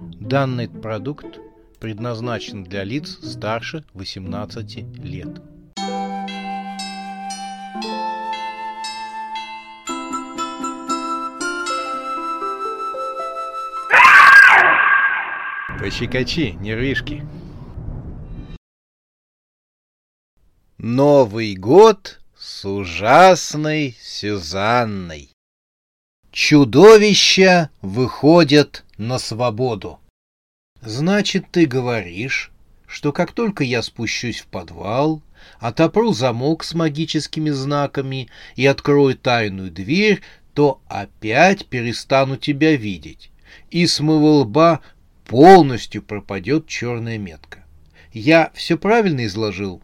Данный продукт предназначен для лиц старше 18 лет. Пощекочи, нервишки. Новый год с ужасной Сюзанной. Чудовища выходят на свободу. Значит, ты говоришь, что как только я спущусь в подвал, отопру замок с магическими знаками и открою тайную дверь, то опять перестану тебя видеть, и с моего лба полностью пропадет черная метка. Я все правильно изложил?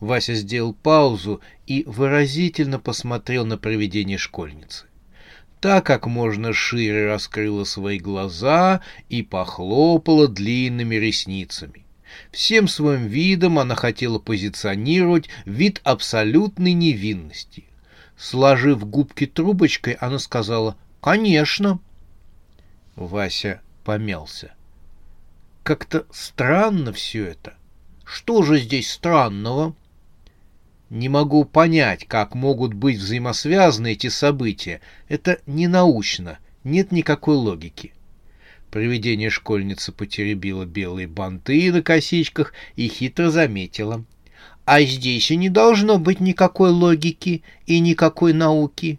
Вася сделал паузу и выразительно посмотрел на привидение школьницы та как можно шире раскрыла свои глаза и похлопала длинными ресницами. Всем своим видом она хотела позиционировать вид абсолютной невинности. Сложив губки трубочкой, она сказала «Конечно». Вася помялся. Как-то странно все это. Что же здесь странного? Не могу понять, как могут быть взаимосвязаны эти события. Это не научно, нет никакой логики. Привидение школьницы потеребило белые банты на косичках и хитро заметила. А здесь и не должно быть никакой логики и никакой науки.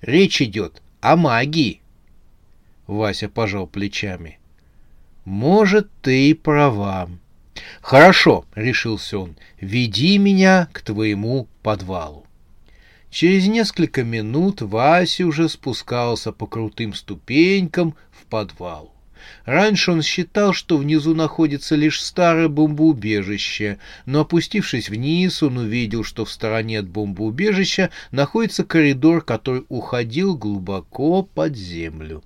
Речь идет о магии. Вася пожал плечами. Может, ты и права. «Хорошо», — решился он, — «веди меня к твоему подвалу». Через несколько минут Вася уже спускался по крутым ступенькам в подвал. Раньше он считал, что внизу находится лишь старое бомбоубежище, но опустившись вниз, он увидел, что в стороне от бомбоубежища находится коридор, который уходил глубоко под землю.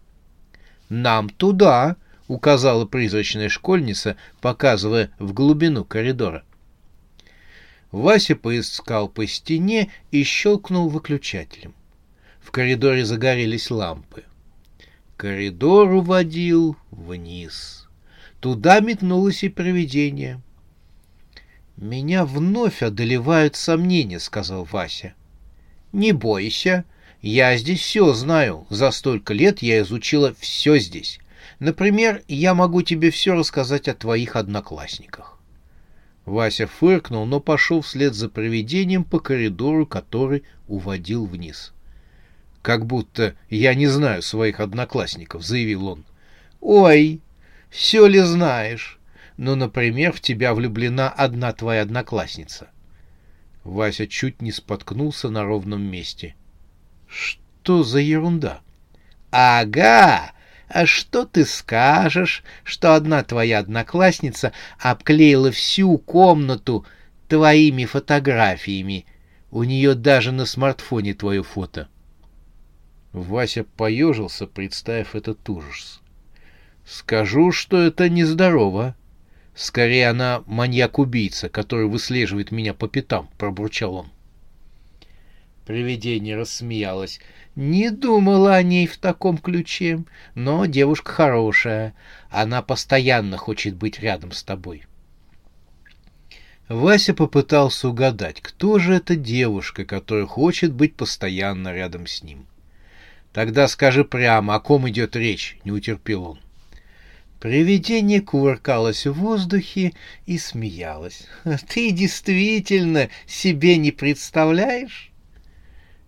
«Нам туда!» — указала призрачная школьница, показывая в глубину коридора. Вася поискал по стене и щелкнул выключателем. В коридоре загорелись лампы. Коридор уводил вниз. Туда метнулось и привидение. «Меня вновь одолевают сомнения», — сказал Вася. «Не бойся, я здесь все знаю. За столько лет я изучила все здесь. Например, я могу тебе все рассказать о твоих одноклассниках. Вася фыркнул, но пошел вслед за привидением по коридору, который уводил вниз. «Как будто я не знаю своих одноклассников», — заявил он. «Ой, все ли знаешь? Ну, например, в тебя влюблена одна твоя одноклассница». Вася чуть не споткнулся на ровном месте. «Что за ерунда?» «Ага!» А что ты скажешь, что одна твоя одноклассница обклеила всю комнату твоими фотографиями? У нее даже на смартфоне твое фото. Вася поежился, представив этот ужас. Скажу, что это нездорово. Скорее, она маньяк-убийца, который выслеживает меня по пятам, пробурчал он. Привидение рассмеялось. Не думала о ней в таком ключе, но девушка хорошая. Она постоянно хочет быть рядом с тобой. Вася попытался угадать, кто же эта девушка, которая хочет быть постоянно рядом с ним. Тогда скажи прямо, о ком идет речь, не утерпел он. Привидение кувыркалось в воздухе и смеялось. Ты действительно себе не представляешь?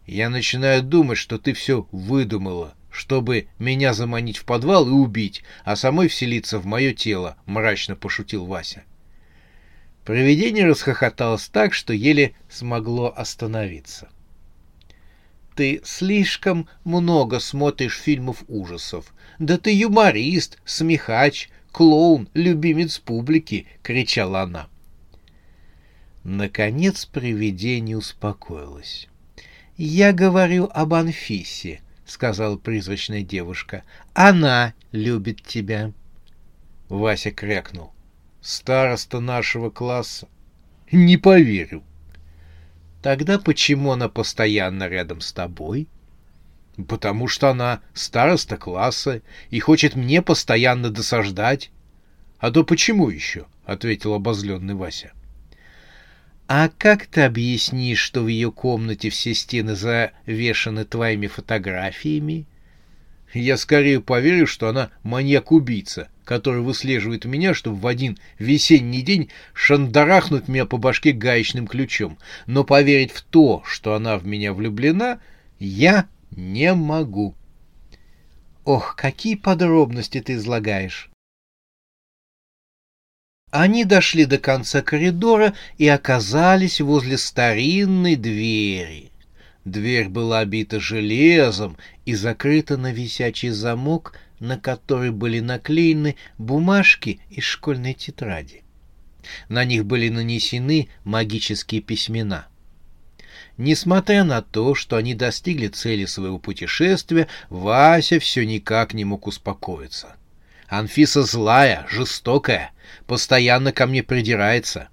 Я начинаю думать, что ты все выдумала, чтобы меня заманить в подвал и убить, а самой вселиться в мое тело, — мрачно пошутил Вася. Провидение расхохоталось так, что еле смогло остановиться. Ты слишком много смотришь фильмов ужасов. Да ты юморист, смехач, клоун, любимец публики, — кричала она. Наконец привидение успокоилось. «Я говорю об Анфисе», — сказала призрачная девушка. «Она любит тебя». Вася крякнул. «Староста нашего класса?» «Не поверю». «Тогда почему она постоянно рядом с тобой?» Потому что она староста класса и хочет мне постоянно досаждать. А то почему еще? — ответил обозленный Вася. «А как ты объяснишь, что в ее комнате все стены завешаны твоими фотографиями?» «Я скорее поверю, что она маньяк-убийца, который выслеживает меня, чтобы в один весенний день шандарахнуть меня по башке гаечным ключом. Но поверить в то, что она в меня влюблена, я не могу». «Ох, какие подробности ты излагаешь!» Они дошли до конца коридора и оказались возле старинной двери. Дверь была обита железом и закрыта на висячий замок, на который были наклеены бумажки из школьной тетради. На них были нанесены магические письмена. Несмотря на то, что они достигли цели своего путешествия, Вася все никак не мог успокоиться. Анфиса злая, жестокая, постоянно ко мне придирается.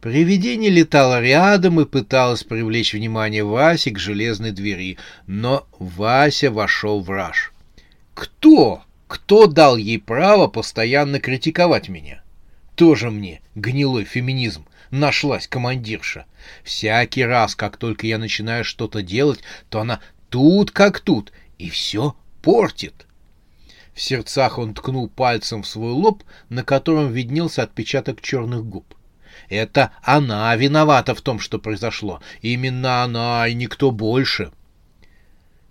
Привидение летало рядом и пыталось привлечь внимание Васи к железной двери, но Вася вошел в раж. Кто? Кто дал ей право постоянно критиковать меня? Тоже мне гнилой феминизм. Нашлась командирша. Всякий раз, как только я начинаю что-то делать, то она тут как тут и все портит. В сердцах он ткнул пальцем в свой лоб, на котором виднелся отпечаток черных губ. Это она виновата в том, что произошло. Именно она и никто больше.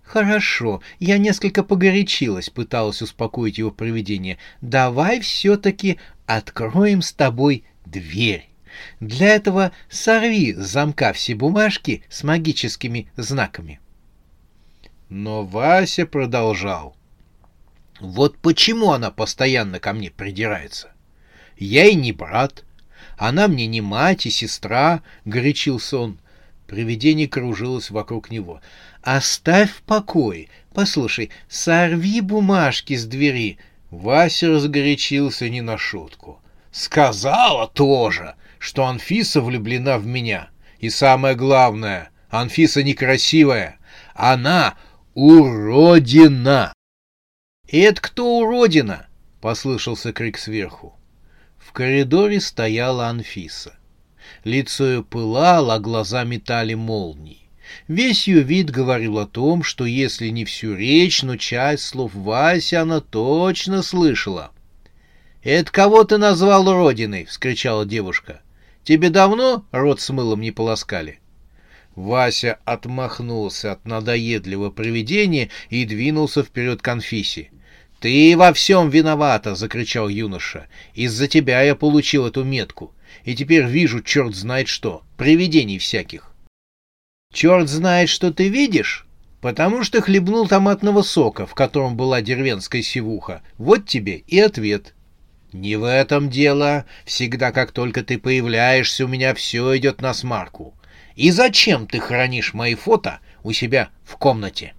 Хорошо, я несколько погорячилась, пыталась успокоить его привидение. Давай все-таки откроем с тобой дверь. Для этого сорви с замка все бумажки с магическими знаками. Но Вася продолжал. Вот почему она постоянно ко мне придирается. Я и не брат, она мне не мать и сестра, — горячился он. Привидение кружилось вокруг него. «Оставь в покое. Послушай, сорви бумажки с двери». Вася разгорячился не на шутку. «Сказала тоже, что Анфиса влюблена в меня. И самое главное, Анфиса некрасивая. Она уродина!» «Это кто уродина?» — послышался крик сверху. В коридоре стояла Анфиса. Лицо ее пылало, а глаза метали молнии. Весь ее вид говорил о том, что если не всю речь, но часть слов Васи она точно слышала. «Это кого ты назвал родиной?» — вскричала девушка. «Тебе давно рот с мылом не полоскали?» Вася отмахнулся от надоедливого привидения и двинулся вперед к Анфисе. «Ты во всем виновата!» — закричал юноша. «Из-за тебя я получил эту метку, и теперь вижу черт знает что, привидений всяких». «Черт знает, что ты видишь?» «Потому что хлебнул томатного сока, в котором была деревенская сивуха. Вот тебе и ответ». «Не в этом дело. Всегда, как только ты появляешься, у меня все идет на смарку. И зачем ты хранишь мои фото у себя в комнате?»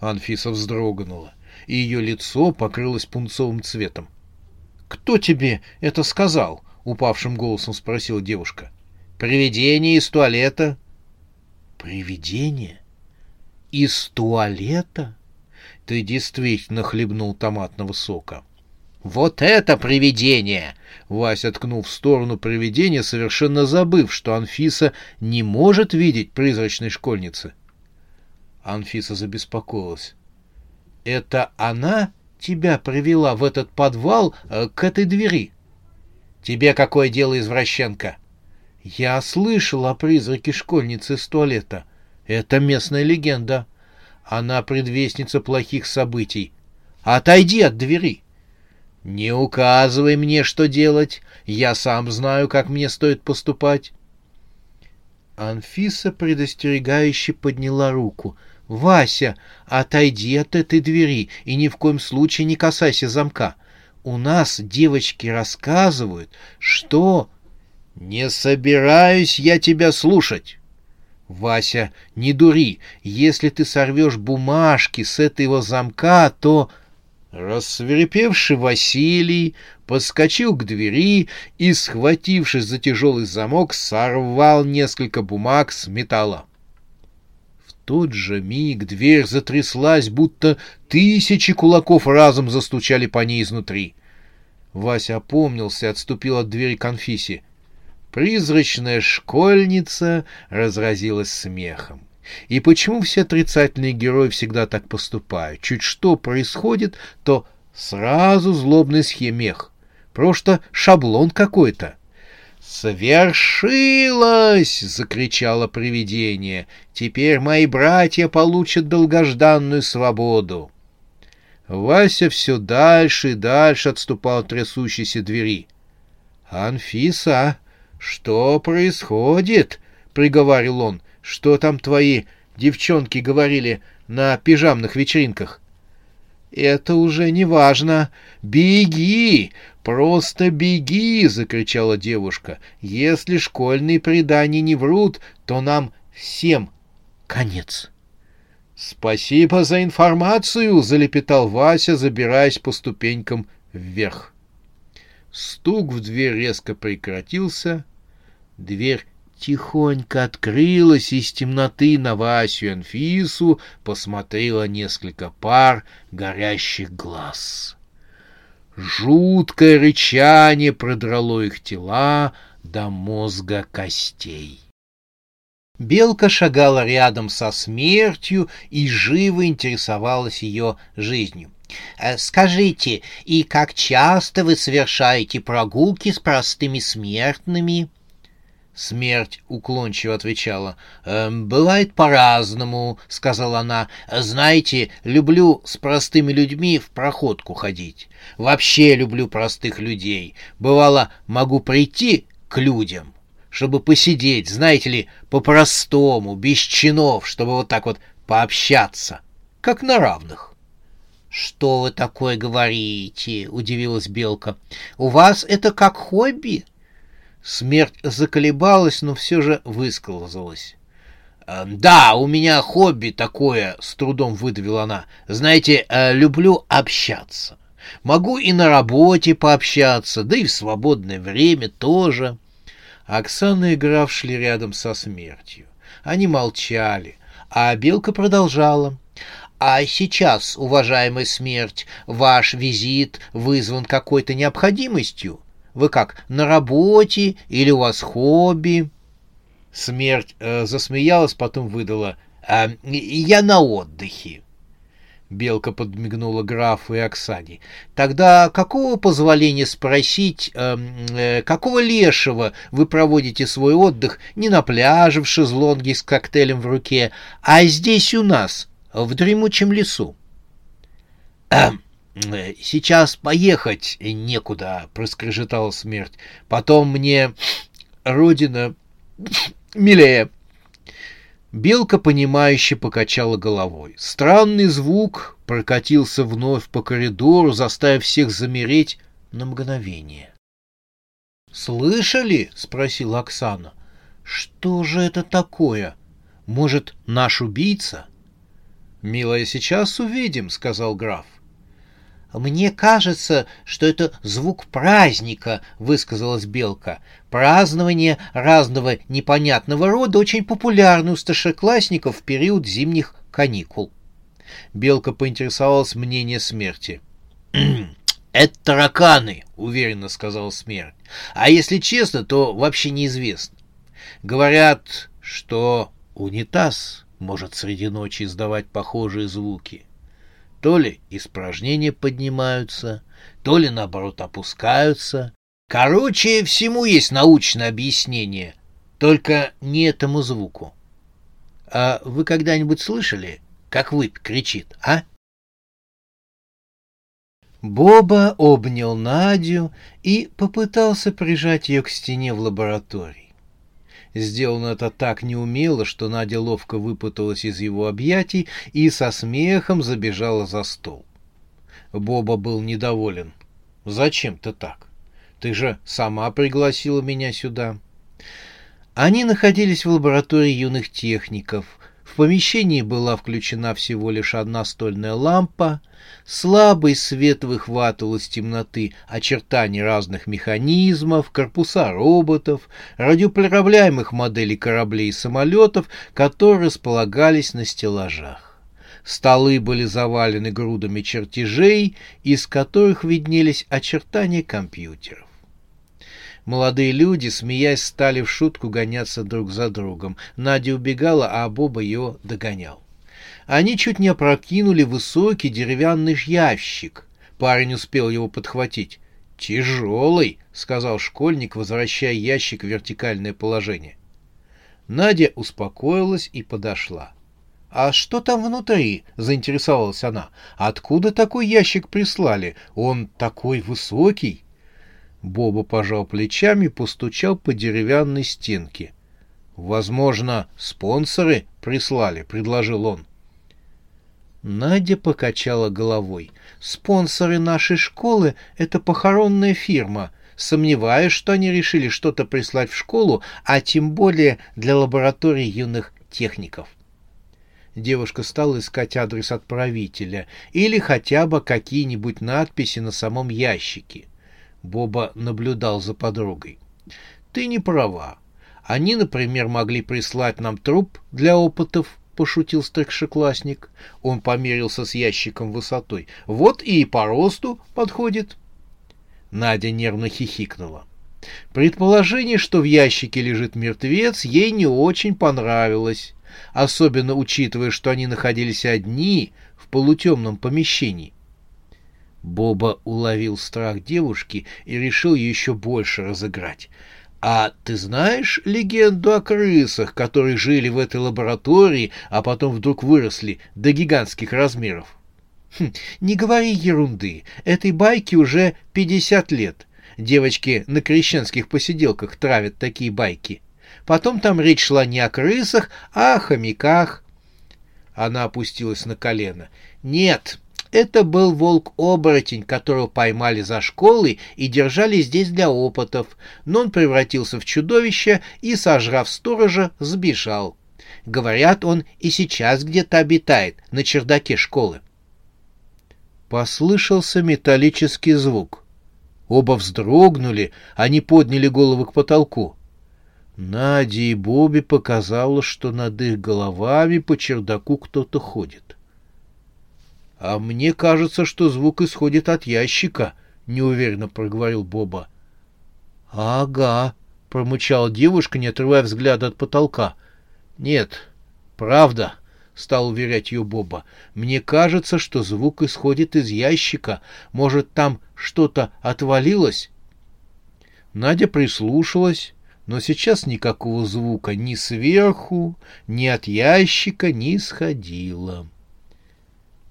Анфиса вздрогнула и ее лицо покрылось пунцовым цветом. «Кто тебе это сказал?» — упавшим голосом спросила девушка. «Привидение из туалета». «Привидение? Из туалета?» Ты действительно хлебнул томатного сока. «Вот это привидение!» Вася ткнул в сторону привидения, совершенно забыв, что Анфиса не может видеть призрачной школьницы. Анфиса забеспокоилась. Это она тебя привела в этот подвал э, к этой двери? Тебе какое дело, извращенка? Я слышал о призраке школьницы с туалета. Это местная легенда. Она предвестница плохих событий. Отойди от двери. Не указывай мне, что делать. Я сам знаю, как мне стоит поступать. Анфиса предостерегающе подняла руку — «Вася, отойди от этой двери и ни в коем случае не касайся замка. У нас девочки рассказывают, что...» «Не собираюсь я тебя слушать!» «Вася, не дури. Если ты сорвешь бумажки с этого замка, то...» Рассверепевший Василий подскочил к двери и, схватившись за тяжелый замок, сорвал несколько бумаг с металла тот же миг дверь затряслась, будто тысячи кулаков разом застучали по ней изнутри. Вася опомнился и отступил от двери конфиси. Призрачная школьница разразилась смехом. И почему все отрицательные герои всегда так поступают? Чуть что происходит, то сразу злобный схемех. Просто шаблон какой-то. «Свершилось!» — закричало привидение. «Теперь мои братья получат долгожданную свободу!» Вася все дальше и дальше отступал от трясущейся двери. «Анфиса, что происходит?» — приговаривал он. «Что там твои девчонки говорили на пижамных вечеринках?» «Это уже не важно. Беги! Просто беги!» — закричала девушка. «Если школьные предания не врут, то нам всем конец». «Спасибо за информацию!» — залепетал Вася, забираясь по ступенькам вверх. Стук в дверь резко прекратился. Дверь тихонько открылась, из темноты на Васю и Анфису посмотрело несколько пар горящих глаз. Жуткое рычание продрало их тела до мозга костей. Белка шагала рядом со смертью и живо интересовалась ее жизнью. «Э, «Скажите, и как часто вы совершаете прогулки с простыми смертными?» Смерть уклончиво отвечала. «Эм, «Бывает по-разному», — сказала она. «Знаете, люблю с простыми людьми в проходку ходить. Вообще люблю простых людей. Бывало, могу прийти к людям, чтобы посидеть, знаете ли, по-простому, без чинов, чтобы вот так вот пообщаться, как на равных». «Что вы такое говорите?» — удивилась Белка. «У вас это как хобби?» Смерть заколебалась, но все же высказалась. «Э, «Да, у меня хобби такое», — с трудом выдавила она. «Знаете, э, люблю общаться. Могу и на работе пообщаться, да и в свободное время тоже». Оксана и граф шли рядом со смертью. Они молчали, а Белка продолжала. «А сейчас, уважаемая смерть, ваш визит вызван какой-то необходимостью?» Вы как, на работе или у вас хобби?» Смерть э, засмеялась, потом выдала. «А, «Я на отдыхе». Белка подмигнула графу и Оксане. «Тогда какого позволения спросить, э, э, какого лешего вы проводите свой отдых не на пляже в шезлонге с коктейлем в руке, а здесь у нас, в дремучем лесу?» «Эм, Э, «Сейчас поехать некуда», — проскрежетала смерть. «Потом мне родина милее». Белка, понимающе покачала головой. Странный звук прокатился вновь по коридору, заставив всех замереть на мгновение. «Слышали?» — спросила Оксана. «Что же это такое? Может, наш убийца?» «Милая, сейчас увидим», — сказал граф. «Мне кажется, что это звук праздника», — высказалась Белка. «Празднование разного непонятного рода очень популярно у старшеклассников в период зимних каникул». Белка поинтересовалась мнение смерти. «Это тараканы», — уверенно сказал смерть. «А если честно, то вообще неизвестно. Говорят, что унитаз может среди ночи издавать похожие звуки». То ли испражнения поднимаются, то ли, наоборот, опускаются. Короче, всему есть научное объяснение, только не этому звуку. А вы когда-нибудь слышали, как выпь кричит, а? Боба обнял Надю и попытался прижать ее к стене в лаборатории. Сделано это так неумело, что Надя ловко выпуталась из его объятий и со смехом забежала за стол. Боба был недоволен. «Зачем ты так? Ты же сама пригласила меня сюда». Они находились в лаборатории юных техников, В помещении была включена всего лишь одна стольная лампа, слабый свет выхватывал из темноты очертания разных механизмов, корпуса роботов, радиоуправляемых моделей кораблей и самолетов, которые располагались на стеллажах. Столы были завалены грудами чертежей, из которых виднелись очертания компьютеров. Молодые люди, смеясь, стали в шутку гоняться друг за другом. Надя убегала, а Боба ее догонял. Они чуть не опрокинули высокий деревянный ящик. Парень успел его подхватить. «Тяжелый», — сказал школьник, возвращая ящик в вертикальное положение. Надя успокоилась и подошла. «А что там внутри?» — заинтересовалась она. «Откуда такой ящик прислали? Он такой высокий?» Боба пожал плечами и постучал по деревянной стенке. «Возможно, спонсоры прислали», — предложил он. Надя покачала головой. «Спонсоры нашей школы — это похоронная фирма. Сомневаюсь, что они решили что-то прислать в школу, а тем более для лаборатории юных техников». Девушка стала искать адрес отправителя или хотя бы какие-нибудь надписи на самом ящике. Боба наблюдал за подругой. «Ты не права. Они, например, могли прислать нам труп для опытов, — пошутил старшеклассник. Он померился с ящиком высотой. «Вот и по росту подходит». Надя нервно хихикнула. Предположение, что в ящике лежит мертвец, ей не очень понравилось, особенно учитывая, что они находились одни в полутемном помещении. Боба уловил страх девушки и решил еще больше разыграть. «А ты знаешь легенду о крысах, которые жили в этой лаборатории, а потом вдруг выросли до гигантских размеров?» хм, «Не говори ерунды. Этой байке уже пятьдесят лет. Девочки на крещенских посиделках травят такие байки. Потом там речь шла не о крысах, а о хомяках». Она опустилась на колено. «Нет, это был волк-оборотень, которого поймали за школой и держали здесь для опытов, но он превратился в чудовище и, сожрав сторожа, сбежал. Говорят, он и сейчас где-то обитает, на чердаке школы. Послышался металлический звук. Оба вздрогнули, они подняли головы к потолку. Наде и Бобби показалось, что над их головами по чердаку кто-то ходит. «А мне кажется, что звук исходит от ящика», — неуверенно проговорил Боба. «Ага», — промычала девушка, не отрывая взгляда от потолка. «Нет, правда», — стал уверять ее Боба. «Мне кажется, что звук исходит из ящика. Может, там что-то отвалилось?» Надя прислушалась, но сейчас никакого звука ни сверху, ни от ящика не исходило.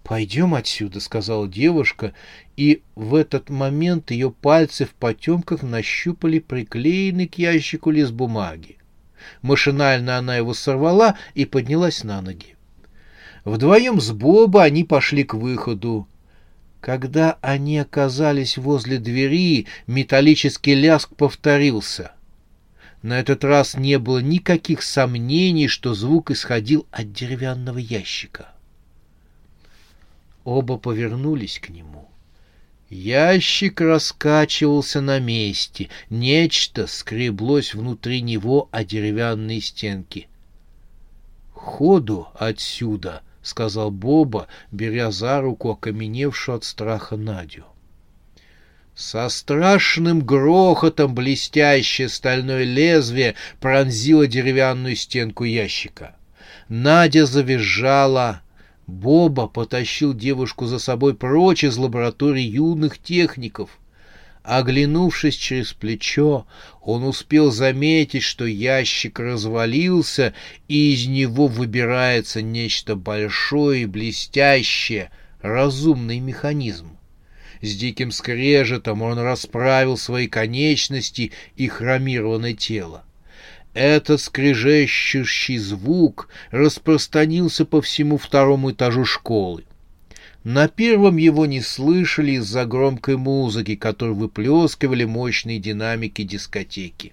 «Пойдем отсюда», — сказала девушка, и в этот момент ее пальцы в потемках нащупали приклеенный к ящику лист бумаги. Машинально она его сорвала и поднялась на ноги. Вдвоем с Боба они пошли к выходу. Когда они оказались возле двери, металлический ляск повторился. На этот раз не было никаких сомнений, что звук исходил от деревянного ящика. Оба повернулись к нему. Ящик раскачивался на месте, нечто скреблось внутри него о деревянные стенки. «Ходу отсюда!» — сказал Боба, беря за руку окаменевшую от страха Надю. Со страшным грохотом блестящее стальное лезвие пронзило деревянную стенку ящика. Надя завизжала, Боба потащил девушку за собой прочь из лаборатории юных техников. Оглянувшись через плечо, он успел заметить, что ящик развалился, и из него выбирается нечто большое и блестящее, разумный механизм. С диким скрежетом он расправил свои конечности и хромированное тело. Этот скрежещущий звук распространился по всему второму этажу школы. На первом его не слышали из-за громкой музыки, которую выплескивали мощные динамики дискотеки.